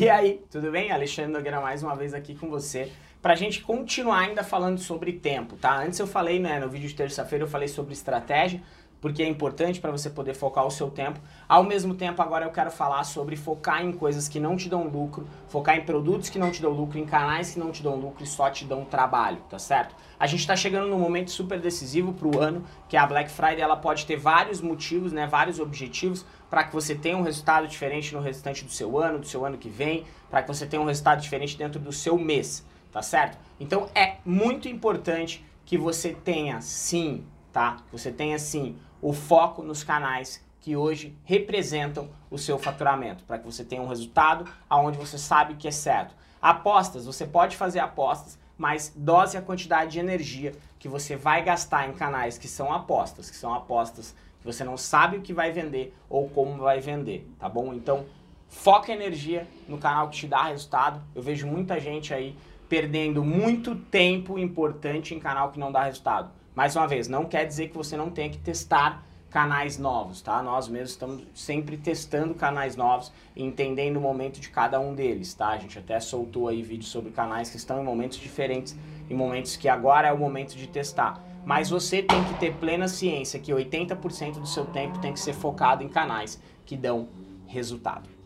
E aí, tudo bem? Alexandre Nogueira mais uma vez aqui com você para a gente continuar ainda falando sobre tempo, tá? Antes eu falei, né, no vídeo de terça-feira eu falei sobre estratégia, porque é importante para você poder focar o seu tempo. Ao mesmo tempo, agora eu quero falar sobre focar em coisas que não te dão lucro, focar em produtos que não te dão lucro, em canais que não te dão lucro e só te dão trabalho, tá certo? A gente está chegando num momento super decisivo para o ano, que é a Black Friday, ela pode ter vários motivos, né, vários objetivos para que você tenha um resultado diferente no restante do seu ano, do seu ano que vem, para que você tenha um resultado diferente dentro do seu mês, tá certo? Então é muito importante que você tenha sim, tá? Que você tenha sim o foco nos canais que hoje representam o seu faturamento, para que você tenha um resultado aonde você sabe que é certo. Apostas, você pode fazer apostas, mas dose a quantidade de energia que você vai gastar em canais que são apostas, que são apostas que você não sabe o que vai vender ou como vai vender, tá bom? Então, foca energia no canal que te dá resultado. Eu vejo muita gente aí perdendo muito tempo importante em canal que não dá resultado. Mais uma vez, não quer dizer que você não tenha que testar canais novos, tá? Nós mesmos estamos sempre testando canais novos e entendendo o momento de cada um deles, tá? A gente até soltou aí vídeos sobre canais que estão em momentos diferentes, em momentos que agora é o momento de testar. Mas você tem que ter plena ciência que 80% do seu tempo tem que ser focado em canais que dão resultado.